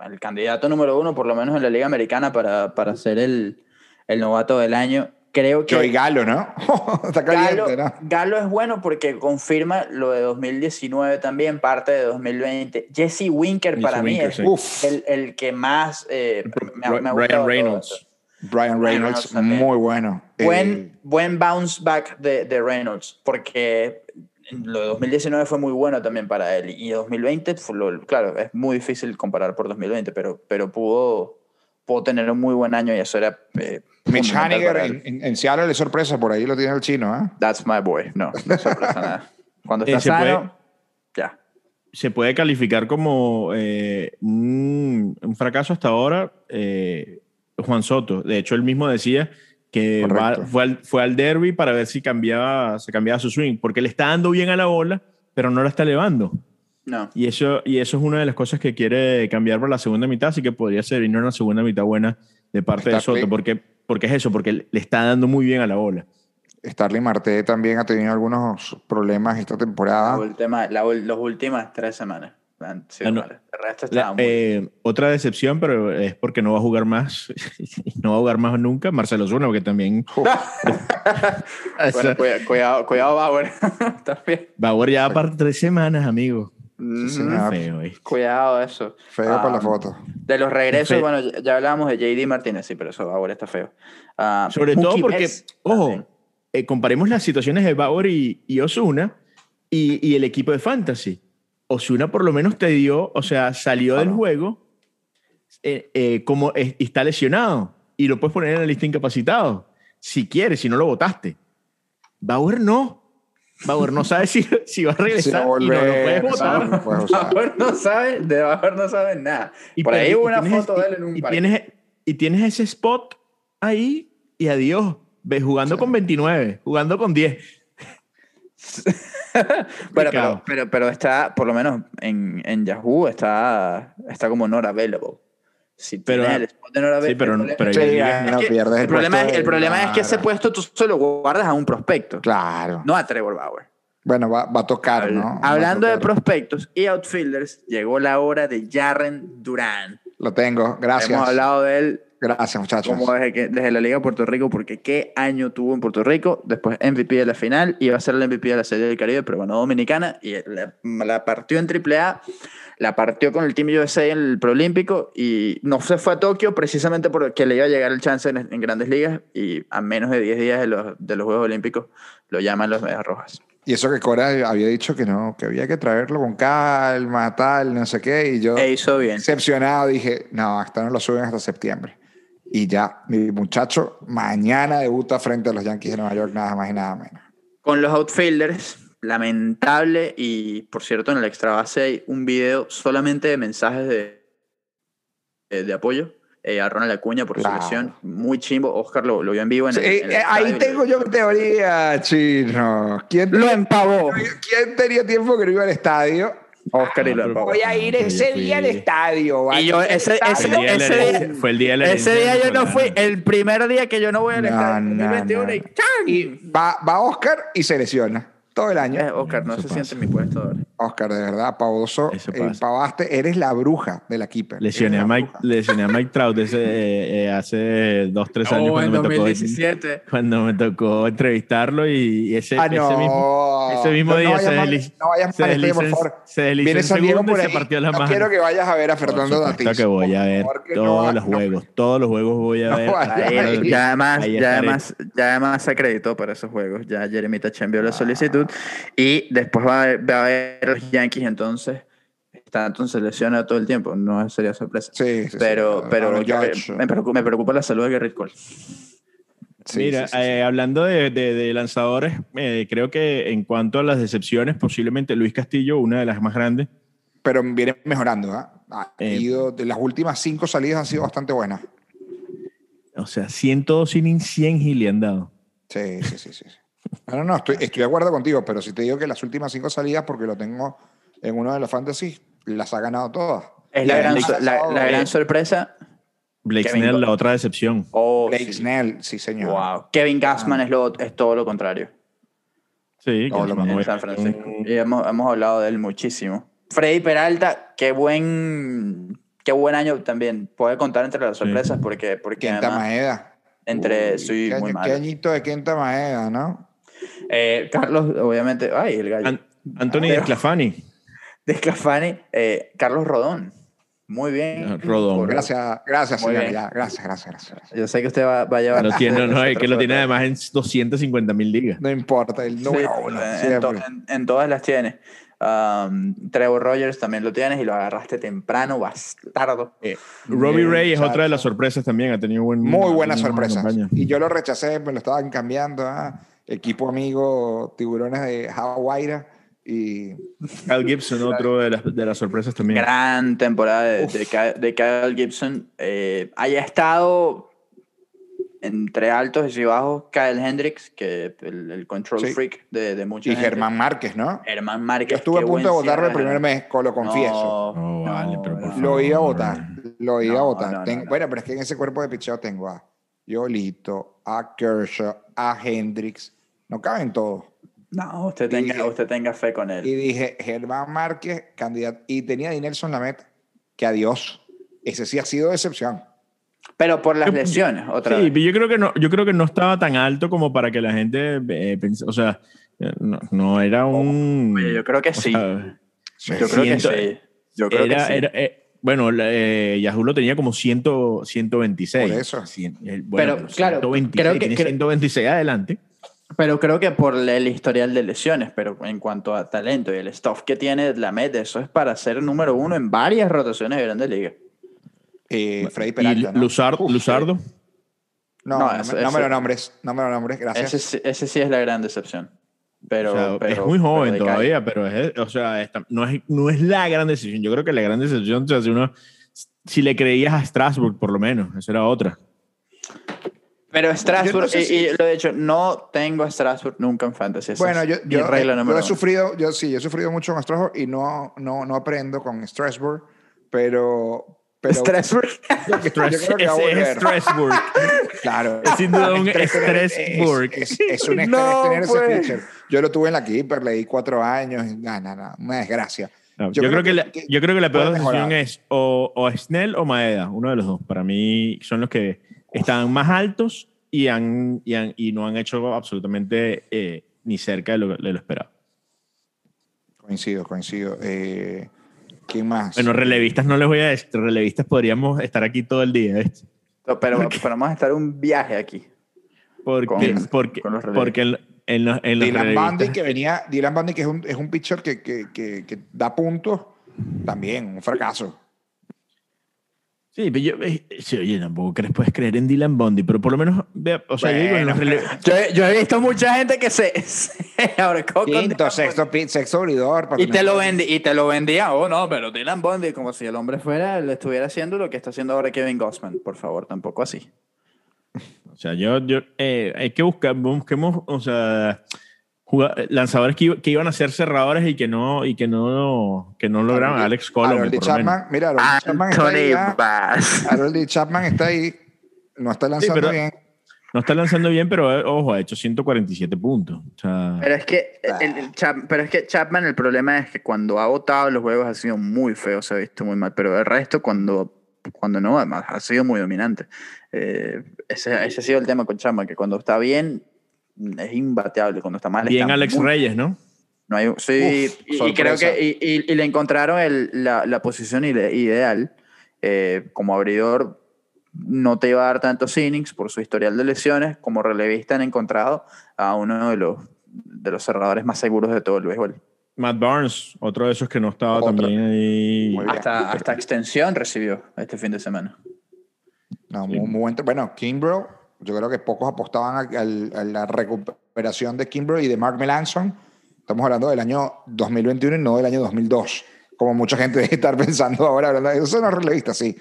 [SPEAKER 2] el candidato número uno, por lo menos en la Liga Americana, para, para ser el, el novato del año. Creo que.
[SPEAKER 1] Joey Galo, ¿no? Está caliente,
[SPEAKER 2] Galo, ¿no? Galo es bueno porque confirma lo de 2019 también, parte de 2020. Jesse Winker para mí es el, el, que más eh,
[SPEAKER 3] me, me Brian Reynolds.
[SPEAKER 1] Brian Reynolds, muy bueno.
[SPEAKER 2] Buen, eh, buen bounce back de, de Reynolds, porque lo de 2019 fue muy bueno también para él. Y 2020, claro, es muy difícil comparar por 2020, pero, pero pudo, puedo tener un muy buen año y eso era... Eh,
[SPEAKER 1] Mitch Haniger en, en, Seattle es sorpresa, por ahí lo tiene el chino, ¿eh?
[SPEAKER 2] That's my boy. No, no sorpresa nada. Cuando está sano, ya.
[SPEAKER 3] Se puede calificar como eh, un, fracaso hasta ahora eh, Juan Soto. De hecho, él mismo decía que fue, al, fue al derby para ver si cambiaba, se cambiaba su swing, porque le está dando bien a la bola, pero no la está elevando.
[SPEAKER 2] No.
[SPEAKER 3] Y eso, y eso es una de las cosas que quiere cambiar para la segunda mitad, así que podría ser y no una segunda mitad buena de parte de Soto, porque, porque es eso, porque le está dando muy bien a la bola.
[SPEAKER 1] Starling Marte también ha tenido algunos problemas esta temporada.
[SPEAKER 2] La las últimas tres semanas.
[SPEAKER 3] otra decepción, pero es porque no va a jugar más, no va a jugar más nunca, Marcelo Zuna, porque también...
[SPEAKER 2] cuidado, cuidado, Bauer.
[SPEAKER 3] Bauer ya para tres semanas, amigo.
[SPEAKER 2] Feo, Cuidado eso.
[SPEAKER 1] Feo para la ah, foto.
[SPEAKER 2] De los regresos, bueno, ya hablábamos de JD Martínez, sí, pero eso Bauer está feo.
[SPEAKER 3] Ah, Sobre todo porque, ojo, eh, comparemos las situaciones de Bauer y, Osuna y, el equipo de Fantasy. Osuna por lo menos te dio, o sea, salió del juego eh, eh, como está lesionado y lo puedes poner en la lista incapacitado. Si quieres, si no lo votaste. Bauer no. Bauer no sabe si, si va a regresar y no lo puedes votar.
[SPEAKER 2] Bauer no sabe, de Bauer no sabe nada. Y por ahí hubo una foto de él en un
[SPEAKER 3] y tienes, y tienes ese spot ahí y adiós. Ves, jugando con 29, jugando con 10.
[SPEAKER 2] bueno, pero, pero, está, por lo menos en, en, Yahoo, está, está como not available. Si pero, el spot. Sí, pero, el problema, no pierdes el, problema, es, el problema es que ese puesto tú solo guardas a un prospecto.
[SPEAKER 1] Claro.
[SPEAKER 2] No a Trevor Bauer.
[SPEAKER 1] Bueno, va, va a tocar, ¿no?
[SPEAKER 2] Hablando de prospectos y outfielders, llegó la hora de Jarren Duran.
[SPEAKER 1] Lo tengo, gracias.
[SPEAKER 2] Hemos hablado de él
[SPEAKER 1] Gracias, muchachos.
[SPEAKER 2] Como desde, desde, la Liga de Puerto Rico, porque qué año tuvo en Puerto Rico. Después MVP de la final, iba a ser el MVP de la Serie del Caribe, pero ganó Dominicana y la, partió en AAA, la partió con el Team USA en el Proolímpico y no se fue a Tokio precisamente porque le iba a llegar el chance en, grandes ligas y a menos de 10 días de los, de los Juegos Olímpicos lo llaman los Medias Rojas.
[SPEAKER 1] Y eso que Cora había dicho que no, que había que traerlo con calma, tal, no sé qué. Y yo,
[SPEAKER 2] e hizo bien.
[SPEAKER 1] excepcionado, dije, no, hasta no lo suben hasta septiembre. Y ya, mi muchacho, mañana debuta frente a los Yankees de Nueva York, nada más y nada menos.
[SPEAKER 2] Con los outfielders, lamentable, y por cierto, en el extra base hay un video solamente de mensajes de, de, apoyo. Eh, a Ronald Acuña por su lesión, muy chimbo. Oscar lo, lo vio en vivo. En
[SPEAKER 1] eh, ahí tengo yo teoría, chino. ¿Quién
[SPEAKER 2] lo empavó?
[SPEAKER 1] ¿Quién tenía tiempo que no iba al estadio?
[SPEAKER 2] Oscar y
[SPEAKER 1] ah, Voy a ir ese día al estadio.
[SPEAKER 2] Y yo, ese, ese, ese,
[SPEAKER 3] fue el día
[SPEAKER 2] Ese día yo no fui, el primer día que yo no voy al estadio.
[SPEAKER 1] y, va, va Oscar y se lesiona todo el año.
[SPEAKER 2] Eh, Oscar, no se siente en mi puesto ahora.
[SPEAKER 1] Oscar, de verdad, Pavoso, eh, Pavaste, eres la bruja de la keeper.
[SPEAKER 3] Lesioné, a Mike, lesioné a Mike Trout ese, eh, hace dos, tres años.
[SPEAKER 2] Oh, cuando, me tocó,
[SPEAKER 3] cuando me tocó entrevistarlo y ese, ah, ese mismo, ese mismo día se, deslizó. No vayas se deslizó, por favor. Se deslizó en segundo y se partió la mano.
[SPEAKER 1] quiero que vayas a ver a Fernando Datis.
[SPEAKER 3] que voy a ver todos los juegos. Todos los juegos voy a ver.
[SPEAKER 2] Ya además, ya además, ya además se acreditó para esos juegos. Ya Jeremy Tach envió la solicitud y después va a ver los Yankees, entonces está entonces lesionado todo el tiempo, no sería sorpresa.
[SPEAKER 1] Sí,
[SPEAKER 2] pero, pero me, preocupa, la salud de Garrett Cole.
[SPEAKER 3] Mira, eh, hablando de, de, lanzadores, eh, creo que en cuanto a las decepciones, posiblemente Luis Castillo, una de las más grandes.
[SPEAKER 1] Pero viene mejorando, ¿ah? Ha eh, ido, de las últimas cinco salidas han sido bastante buenas.
[SPEAKER 3] O sea, 102 innings, 100 y le han dado.
[SPEAKER 1] Sí, sí, sí, sí. No, no, estoy, estoy de acuerdo contigo, pero si te digo que las últimas cinco salidas, porque lo tengo en uno de los fantasy, las ha ganado todas.
[SPEAKER 2] Es la, gran, la, gran, sorpresa.
[SPEAKER 3] Blake Snell, la otra decepción.
[SPEAKER 1] Oh, Blake Snell, sí, señor.
[SPEAKER 2] Wow. Kevin Gassman es, lo, es todo lo contrario.
[SPEAKER 3] Sí,
[SPEAKER 2] en San Francisco. Y hemos, hemos, hablado de él muchísimo. Freddy Peralta, qué buen, qué buen año también. Puede contar entre las sorpresas porque... porque
[SPEAKER 1] Quinta Maeda.
[SPEAKER 2] Entre, soy muy
[SPEAKER 1] mal. Qué añito de Quinta Maeda, ¿no?
[SPEAKER 2] Eh, Carlos, obviamente, ay, el gallo.
[SPEAKER 3] Anthony Desclafani.
[SPEAKER 2] Desclafani, eh, Carlos Rodón. Muy bien.
[SPEAKER 3] Ah, Rodón.
[SPEAKER 1] Gracias, gracias, señor. Gracias, gracias, gracias,
[SPEAKER 2] Yo sé que usted va, a llevar.
[SPEAKER 3] No tiene, no, es que lo tiene además en 250 mil ligas.
[SPEAKER 1] No importa, el número
[SPEAKER 2] uno. En, todas las tiene. Um, Trevor Rogers también lo tienes y lo agarraste temprano, bastardo.
[SPEAKER 3] Eh, Robbie Ray es otra de las sorpresas también, ha tenido buen,
[SPEAKER 1] muy buenas sorpresas. Y yo lo rechacé, me lo estaban cambiando. ¿ah? Equipo amigo Tiburones de Hawaii y
[SPEAKER 3] Kyle Gibson, otro de las, de las, sorpresas también.
[SPEAKER 2] Gran temporada de, de, Kyle Gibson. Eh, haya estado entre altos y bajos Kyle Hendricks, que el, el control freak de, de mucha
[SPEAKER 1] Y Germán Márquez, ¿no?
[SPEAKER 2] Germán Márquez.
[SPEAKER 1] Yo estuve a punto de votarlo el primer mes, lo confieso.
[SPEAKER 3] No, vale, pero por
[SPEAKER 1] Lo iba a votar. Lo iba a votar. bueno, pero es que en ese cuerpo de picheo tengo a Yolito, a Kershaw, a Hendricks. No caben todos.
[SPEAKER 2] No, usted tenga, usted tenga fe con él.
[SPEAKER 1] Y dije, Germán Márquez, candidato. Y tenía a Dinelson la meta. Que adiós. Ese sí ha sido decepción.
[SPEAKER 2] Pero por las lesiones, otra
[SPEAKER 3] sí,
[SPEAKER 2] vez.
[SPEAKER 3] yo creo que no, yo creo que no estaba tan alto como para que la gente eh, o sea, no, no era un.
[SPEAKER 2] yo creo que sí. yo creo que sí. Yo creo
[SPEAKER 3] era,
[SPEAKER 2] que sí.
[SPEAKER 3] Era, eh, bueno, eh, Yahoo lo tenía como 100, 126.
[SPEAKER 1] Por eso.
[SPEAKER 3] bueno, pero, claro, 126, creo que, tiene 126 adelante.
[SPEAKER 2] Pero creo que por el historial de lesiones, pero en cuanto a talento y el stuff que tiene la MED, eso es para ser número uno en varias rotaciones de Grandes Ligas.
[SPEAKER 1] Eh, Freddy Peralta.
[SPEAKER 3] ¿Y Luzardo?
[SPEAKER 1] No, no, me lo nombres, no me lo nombres, gracias.
[SPEAKER 2] Ese, sí es la gran decepción. Pero,
[SPEAKER 3] es muy joven todavía, pero es, o sea, no, es, no es la gran decepción. Yo creo que la gran decepción, si, uno, si le creías a Strasbourg, por lo menos, esa era otra.
[SPEAKER 2] Pero Strasbourg, y, lo he dicho, no tengo a Strasbourg nunca en fantasy.
[SPEAKER 1] Bueno, yo, yo, he sufrido, yo sí, yo he sufrido mucho con Strasbourg y no, no, no aprendo con Strasbourg, pero,
[SPEAKER 2] Strasbourg.
[SPEAKER 3] Yo, creo que es Strasbourg.
[SPEAKER 1] Claro.
[SPEAKER 3] Es sin duda un Strasbourg.
[SPEAKER 1] Es, es, un estrés tener ese pues. Yo lo tuve en la Keeper, le di cuatro años. No, no, no, una desgracia.
[SPEAKER 3] yo, creo, que, la, yo creo que la peor decisión es o, o Snell o Maeda, uno de los dos. Para mí son los que están más altos y, han, y, han, y no han hecho absolutamente eh, ni cerca de lo, de lo esperado.
[SPEAKER 1] Coincido, coincido. Eh, ¿Quién más?
[SPEAKER 3] Bueno, relevistas no les voy a decir. Relevistas podríamos estar aquí todo el día.
[SPEAKER 2] pero, pero, vamos a estar un viaje aquí.
[SPEAKER 3] Porque, porque, porque en, en, los, en
[SPEAKER 1] Dylan Bundy, que venía, Dylan Bundy, que es un, es un pitcher que, que, que, que da puntos, también un fracaso.
[SPEAKER 3] Sí, pero yo, eh, sí, oye, tampoco crees, puedes creer en Dylan Bondi, pero por lo menos, o sea,
[SPEAKER 2] yo, yo, he visto mucha gente que se,
[SPEAKER 1] se Quinto, sexto, sexto abridor.
[SPEAKER 2] Y te, lo vendí, y te lo vendía, oh no, pero Dylan Bondi, como si el hombre fuera, le estuviera haciendo lo que está haciendo ahora Kevin Gossman, por favor, tampoco así.
[SPEAKER 3] O sea, yo, yo eh, hay que buscar, busquemos, o sea, lanzadores que, que, iban a ser cerradores y que no y que no que no lograron. Alex Colon
[SPEAKER 1] Harold Chapman mira Harold Chapman está ahí Harold Chapman está ahí no está lanzando bien.
[SPEAKER 3] no está lanzando bien pero eh, ojo ha hecho 147 puntos
[SPEAKER 2] pero es que el, pero es que Chapman el problema es que cuando ha votado los juegos ha sido muy feo se ha visto muy mal pero el resto cuando cuando no además ha sido muy dominante eh, ese, ese ha sido el tema con Chapman que cuando está bien es imbateable cuando está mal.
[SPEAKER 3] Bien Alex Reyes, ¿no?
[SPEAKER 2] No hay, sí, y, creo que y, y, le encontraron el, la, la, posición ideal. Eh, como abridor no te iba a dar tantos innings por su historial de lesiones. Como relevista han encontrado a uno de los, de los cerradores más seguros de todo el béisbol.
[SPEAKER 3] Matt Barnes, otro de esos que no estaba también ahí.
[SPEAKER 2] Hasta, hasta extensión recibió este fin de semana.
[SPEAKER 1] No, muy, muy bueno. Bueno, Kimbrough yo creo que pocos apostaban a, la recuperación de Kimber y de Mark Melanson. Estamos hablando del año 2021 y no del año 2002. Como mucha gente debe estar pensando ahora, hablando de eso. Son los relevistas, sí.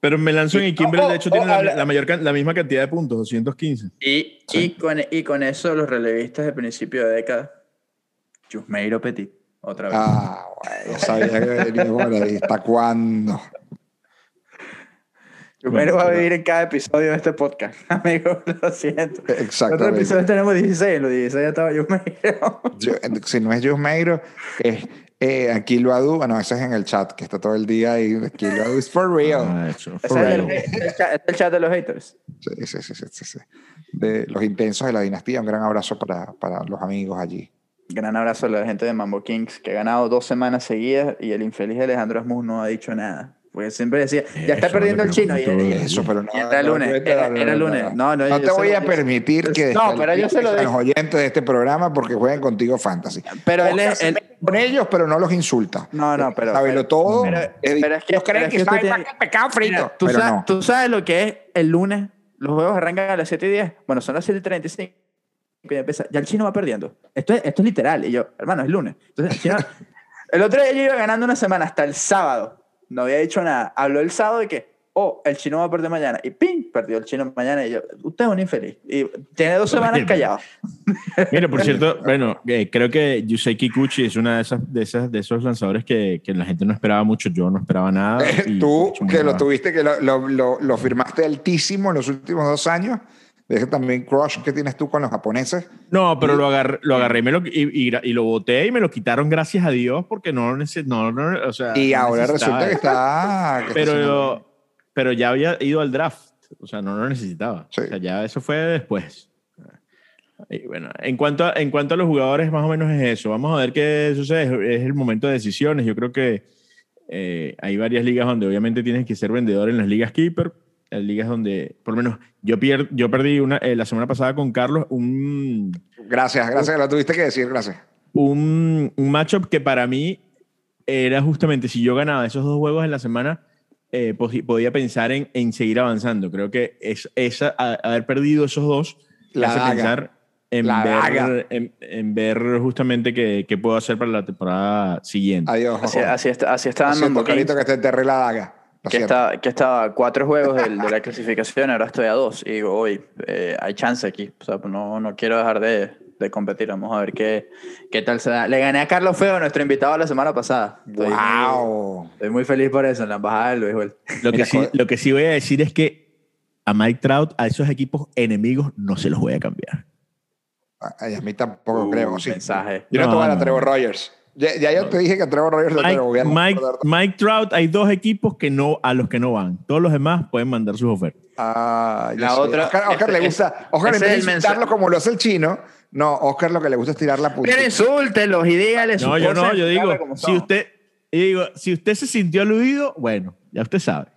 [SPEAKER 3] Pero Melanson y Kimber, de hecho, tienen la, mayor, la misma cantidad de puntos, 215.
[SPEAKER 2] Y, y, con, y con eso, los relevistas de principio de década, Chusmeiro Petit, otra vez.
[SPEAKER 1] Ah, bueno, sabía que venía por ahí. ¿Hasta cuándo?
[SPEAKER 2] Primero va a vivir en cada episodio de este podcast, amigo, lo siento.
[SPEAKER 1] Exactamente.
[SPEAKER 2] En otro episodio tenemos 16, en los 16 ya estaba Meiro.
[SPEAKER 1] si no es Meiro, es eh, Aquilo Adu, bueno, ese es en el chat, que está todo el día ahí. Aquilo Adu is for real. Ah,
[SPEAKER 2] for real. Es, el, chat, el, chat, de los haters.
[SPEAKER 1] Sí, sí, sí, sí, sí, De los intensos de la dinastía. Un gran abrazo para, para los amigos allí.
[SPEAKER 2] Gran abrazo a la gente de Mambo Kings, que ha ganado dos semanas seguidas y el infeliz Alejandro Asmus no ha dicho nada Porque siempre decía, ya está perdiendo el chino. Y,
[SPEAKER 1] eso, pero no.
[SPEAKER 2] era lunes. Era, lunes. No, no,
[SPEAKER 1] no te voy a permitir que
[SPEAKER 2] no, pero yo se lo
[SPEAKER 1] los oyentes de este programa porque jueguen contigo fantasy.
[SPEAKER 2] Pero él es.
[SPEAKER 1] Con ellos, pero no los insulta.
[SPEAKER 2] No, no, pero.
[SPEAKER 1] Sábelo todo.
[SPEAKER 2] Pero, es que.
[SPEAKER 1] Ellos creen que, está pecado frito.
[SPEAKER 2] ¿tú, sabes, tú sabes lo que es el lunes. Los juegos arrancan a las 7 y 10. Bueno, son las 7 y 35 ya el chino va perdiendo. Esto es, esto es literal. Y yo, hermano, es lunes. Entonces, el, chino, el otro día yo iba ganando una semana hasta el sábado. No había dicho nada. Habló el sábado de que, oh, el chino va a perder mañana. Y ¡ping! Perdió el chino mañana. Y yo, usted es un infeliz. Y tiene dos semanas callado.
[SPEAKER 3] Mira, por cierto, bueno, eh, creo que Yusei Kikuchi es una de esas, de esas de esos lanzadores que, que, la gente no esperaba mucho. Yo no esperaba nada.
[SPEAKER 1] Tú, que lo tuviste, que lo, lo, lo firmaste altísimo en los últimos dos años ese también crush que tienes tú con los japoneses.
[SPEAKER 3] No, pero lo agarré, lo agarré y, me lo, y, y, lo boté y me lo quitaron gracias a Dios porque no, no, no o sea,
[SPEAKER 1] Y ahora resulta que está...
[SPEAKER 3] pero, pero ya había ido al draft, o sea, no lo necesitaba. O sea, ya eso fue después. Y bueno, en cuanto, a, en cuanto a los jugadores, más o menos es eso. Vamos a ver qué sucede. Es el momento de decisiones. Yo creo que eh, hay varias ligas donde obviamente tienes que ser vendedor en las ligas keeper las ligas donde, por lo menos, yo, pier, yo perdí una, eh, la semana pasada con Carlos un...
[SPEAKER 1] Gracias, gracias, lo tuviste que decir, gracias.
[SPEAKER 3] Un, un matchup que para mí era justamente, si yo ganaba esos dos juegos en la semana, eh, podía pensar en, en, seguir avanzando. Creo que es, esa, haber perdido esos dos la hace pensar en ver, en, ver, justamente qué, qué, puedo hacer para la temporada siguiente.
[SPEAKER 1] Adiós.
[SPEAKER 2] Así, así, está, así está dando
[SPEAKER 1] que te enterré la daga.
[SPEAKER 2] Que, está, que estaba a cuatro juegos de, de, la clasificación, ahora estoy a dos. Y digo, hoy eh, hay chance aquí. O sea, no, no quiero dejar de, de, competir. Vamos a ver qué, qué tal se da. Le gané a Carlos Feo, nuestro invitado la semana pasada.
[SPEAKER 1] Estoy ¡Wow!
[SPEAKER 2] Muy, estoy muy feliz por eso en la embajada del béisbol.
[SPEAKER 3] Lo, que sí, lo que sí voy a decir es que a Mike Trout, a esos equipos enemigos, no se los voy a cambiar.
[SPEAKER 1] A, a mí tampoco uh, creo, sí.
[SPEAKER 2] Mensaje.
[SPEAKER 1] Yo no, no te voy a Trevor Rogers. Ya, ya yo te dije que Trevor Rogers
[SPEAKER 3] Mike, Mike, Mike, Trout, hay dos equipos que no, a los que no van. Todos los demás pueden mandar sus ofertas.
[SPEAKER 1] Ah, la otra. Oscar, Oscar le gusta. Oscar en vez de como lo hace el chino. No, Oscar lo que le gusta es tirar la
[SPEAKER 2] punta. Pero insúltelos y dígale
[SPEAKER 3] No, yo no, yo digo, si usted, digo, si usted se sintió aludido, bueno, ya usted sabe.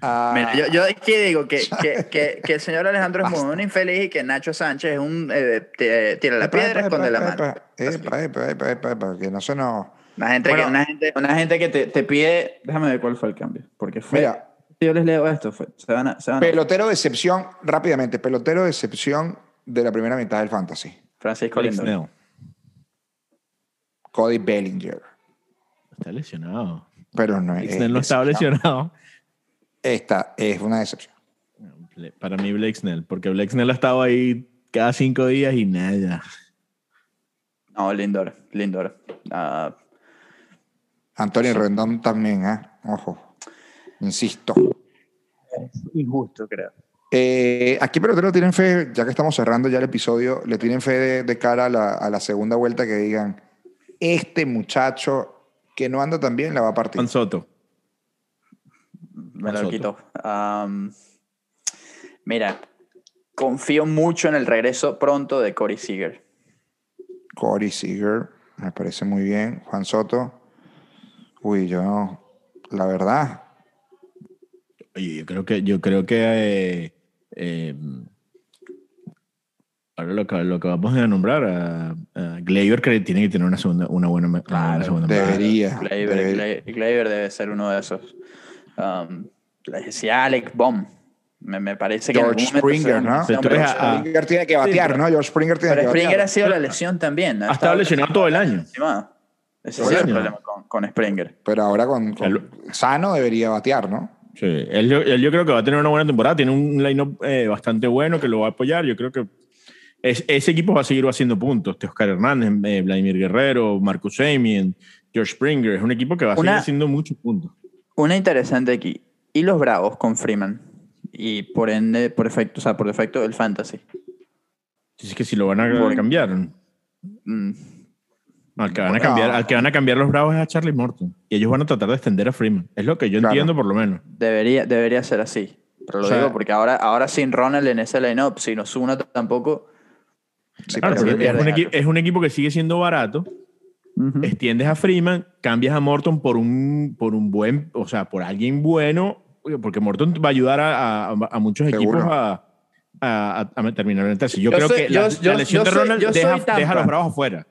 [SPEAKER 2] Ah. Mira, yo, yo aquí digo que, que, que, que, el señor Alejandro es un infeliz y que Nacho Sánchez es un eh, tira la piedra, esconde la mano.
[SPEAKER 1] que no se nos...
[SPEAKER 2] Una gente, que, una gente, una gente que te, te, pide... Déjame ver cuál fue el cambio. Porque fue... Mira, yo les leo esto. Fue, se van a, se van
[SPEAKER 1] pelotero de excepción, rápidamente, pelotero de excepción de la primera mitad del Fantasy.
[SPEAKER 2] Francisco Lindor.
[SPEAKER 1] Cody Bellinger.
[SPEAKER 3] Está lesionado.
[SPEAKER 1] Pero no
[SPEAKER 3] es. no estaba lesionado.
[SPEAKER 1] Esta es una decepción.
[SPEAKER 3] Para mí, Blake Snell, porque Blake Snell ha estado ahí cada cinco días y nada.
[SPEAKER 2] No, Lindor, Lindor. Uh,
[SPEAKER 1] Antonio Rendón también, ¿eh? Ojo. Insisto.
[SPEAKER 2] Es injusto, creo.
[SPEAKER 1] Eh, aquí pero no tienen fe, ya que estamos cerrando ya el episodio, le tienen fe de, cara a la, a la, segunda vuelta que digan, este muchacho que no anda tan bien la va a partir.
[SPEAKER 3] Juan Soto
[SPEAKER 2] me lo quito. mira, confío mucho en el regreso pronto de Corey Seager.
[SPEAKER 1] Corey Seager, me parece muy bien. Juan Soto. Uy, yo, la verdad.
[SPEAKER 3] yo creo que, yo creo que eh, eh, ahora lo que, lo que vamos a nombrar a, a Gleyber que tiene que tener una segunda, una buena,
[SPEAKER 1] claro, segunda debería,
[SPEAKER 2] Gleyber, debe ser uno de esos. Um, decía Alec Baum. Me, me, parece que
[SPEAKER 1] George Springer, ¿no? George Springer tiene que batear, ¿no? George Springer tiene
[SPEAKER 2] pero
[SPEAKER 1] que
[SPEAKER 2] Springer ha sido la lesión también.
[SPEAKER 3] Ha, estado lesionado todo el año.
[SPEAKER 2] Ese es el problema con, con, Springer.
[SPEAKER 1] Pero ahora con, con sano debería batear, ¿no?
[SPEAKER 3] Sí, él, yo creo que va a tener una buena temporada. Tiene un line-up eh, bastante bueno que lo va a apoyar. Yo creo que es, ese equipo va a seguir haciendo puntos. Oscar Hernández, eh, Vladimir Guerrero, Marcus Semien, George Springer. Es un equipo que va a seguir haciendo muchos puntos.
[SPEAKER 2] Una interesante aquí. ¿Y los Bravos con Freeman? Y por ende, por efecto, o sea, por defecto, el Fantasy.
[SPEAKER 3] Es que si lo van a cambiar. Mm. Al, que van a cambiar, al que van a cambiar los Bravos es a Charlie Morton. Y ellos van a tratar de extender a Freeman. Es lo que yo entiendo, por lo menos.
[SPEAKER 2] Debería, debería ser así. Pero lo digo porque ahora, ahora sin Ronald en ese line-up, sin Osuna tampoco.
[SPEAKER 3] Es, un es, un equipo que sigue siendo barato extiendes a Freeman, cambias a Morton por un, por un buen, o sea, por alguien bueno, porque Morton va a ayudar a, a, muchos equipos a, a, terminar en el tercer. Yo, creo que la, lesión de Ronald deja, deja, a los bravos afuera.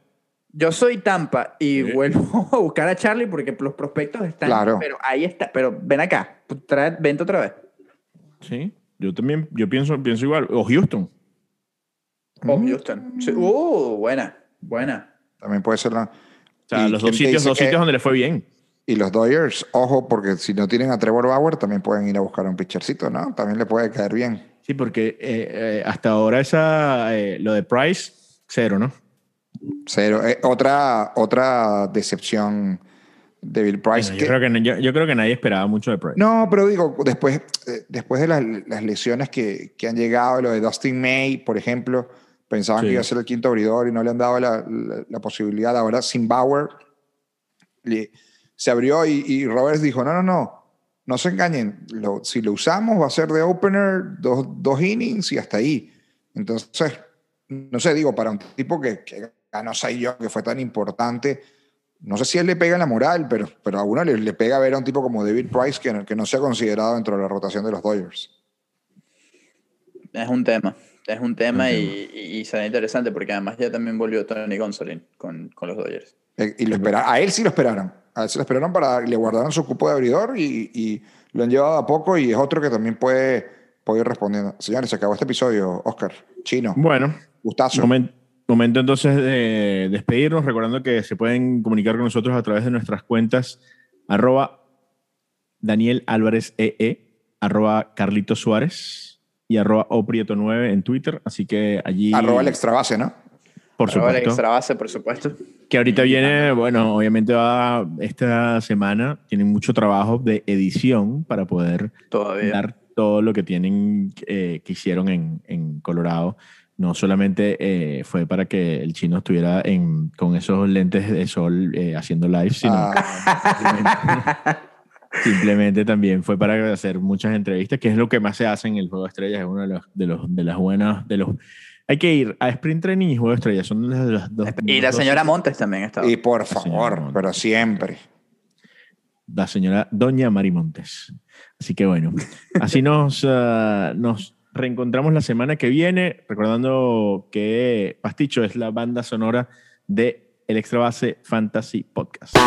[SPEAKER 2] Yo soy Tampa y vuelvo a buscar a Charlie porque los prospectos están. Claro. Pero ahí está. Pero ven acá, trae, vente otra vez.
[SPEAKER 3] Sí, yo también, yo pienso, pienso igual. O Houston.
[SPEAKER 2] O Houston. Uh, buena, buena.
[SPEAKER 1] También puede ser la.
[SPEAKER 3] O sea, los dos sitios, dos sitios donde le fue bien.
[SPEAKER 1] Y los Dodgers, ojo, porque si no tienen a Trevor Bauer, también pueden ir a buscar un pitchercito, ¿no? También le puede caer bien.
[SPEAKER 3] Sí, porque eh, eh, hasta ahora esa, eh, lo de Price, cero, ¿no?
[SPEAKER 1] Cero. otra, otra decepción de Bill Price.
[SPEAKER 3] yo, creo que, yo, creo que nadie esperaba mucho de Price.
[SPEAKER 1] No, pero digo, después, después de las, las lesiones que, que, han llegado, lo de Dustin May, por ejemplo, pensaban que iba a ser el quinto abridor y no le han dado la, la, posibilidad. Ahora, sin Bauer, se abrió y, y, Roberts dijo, no, no, no, no se engañen, si lo usamos va a ser de opener dos, dos innings y hasta ahí. Entonces, no sé, digo, para un tipo que, que ganó yo que fue tan importante, no sé si él le pega en la moral, pero, pero a uno le, le pega ver a un tipo como David Price que, que no se ha considerado dentro de la rotación de los Dodgers.
[SPEAKER 2] Es un tema, es un tema y, y, será interesante porque además ya también volvió Tony Gonsolin con, con los Dodgers.
[SPEAKER 1] Eh, y lo espera, a él sí lo esperaron. A él se lo esperaron para le guardaron su cupo de abridor y, y, lo han llevado a poco y es otro que también puede, puede ir respondiendo. Señores, se acabó este episodio. Oscar, chino.
[SPEAKER 3] Bueno,
[SPEAKER 1] gustazo.
[SPEAKER 3] Momento entonces de despedirnos, recordando que se pueden comunicar con nosotros a través de nuestras cuentas arroba Daniel Álvarez EE, e, arroba Carlitos Suárez y arroba Oprieto9 en Twitter. Así que allí...
[SPEAKER 1] Arroba el extra base, ¿no?
[SPEAKER 3] Por supuesto.
[SPEAKER 2] el extra base, por supuesto.
[SPEAKER 3] Que ahorita viene, bueno, obviamente va esta semana, tienen mucho trabajo de edición para poder dar todo lo que tienen, eh, que hicieron en, en Colorado no solamente eh, fue para que el chino estuviera en, con esos lentes de sol eh, haciendo live, sino ah. simplemente, también fue para hacer muchas entrevistas, que es lo que más se hace en el Juego de Estrellas, es uno de los, de los de las buenas, de los hay que ir a Sprint Training y Juego de Estrellas, son las dos.
[SPEAKER 2] Y la señora Montes también estaba.
[SPEAKER 1] Y por favor, pero siempre.
[SPEAKER 3] La señora Doña Mari Montes. Así que bueno, así nos, ah, nos reencontramos la semana que viene, recordando que Pasticho es la banda sonora de El Extra Base Fantasy Podcast.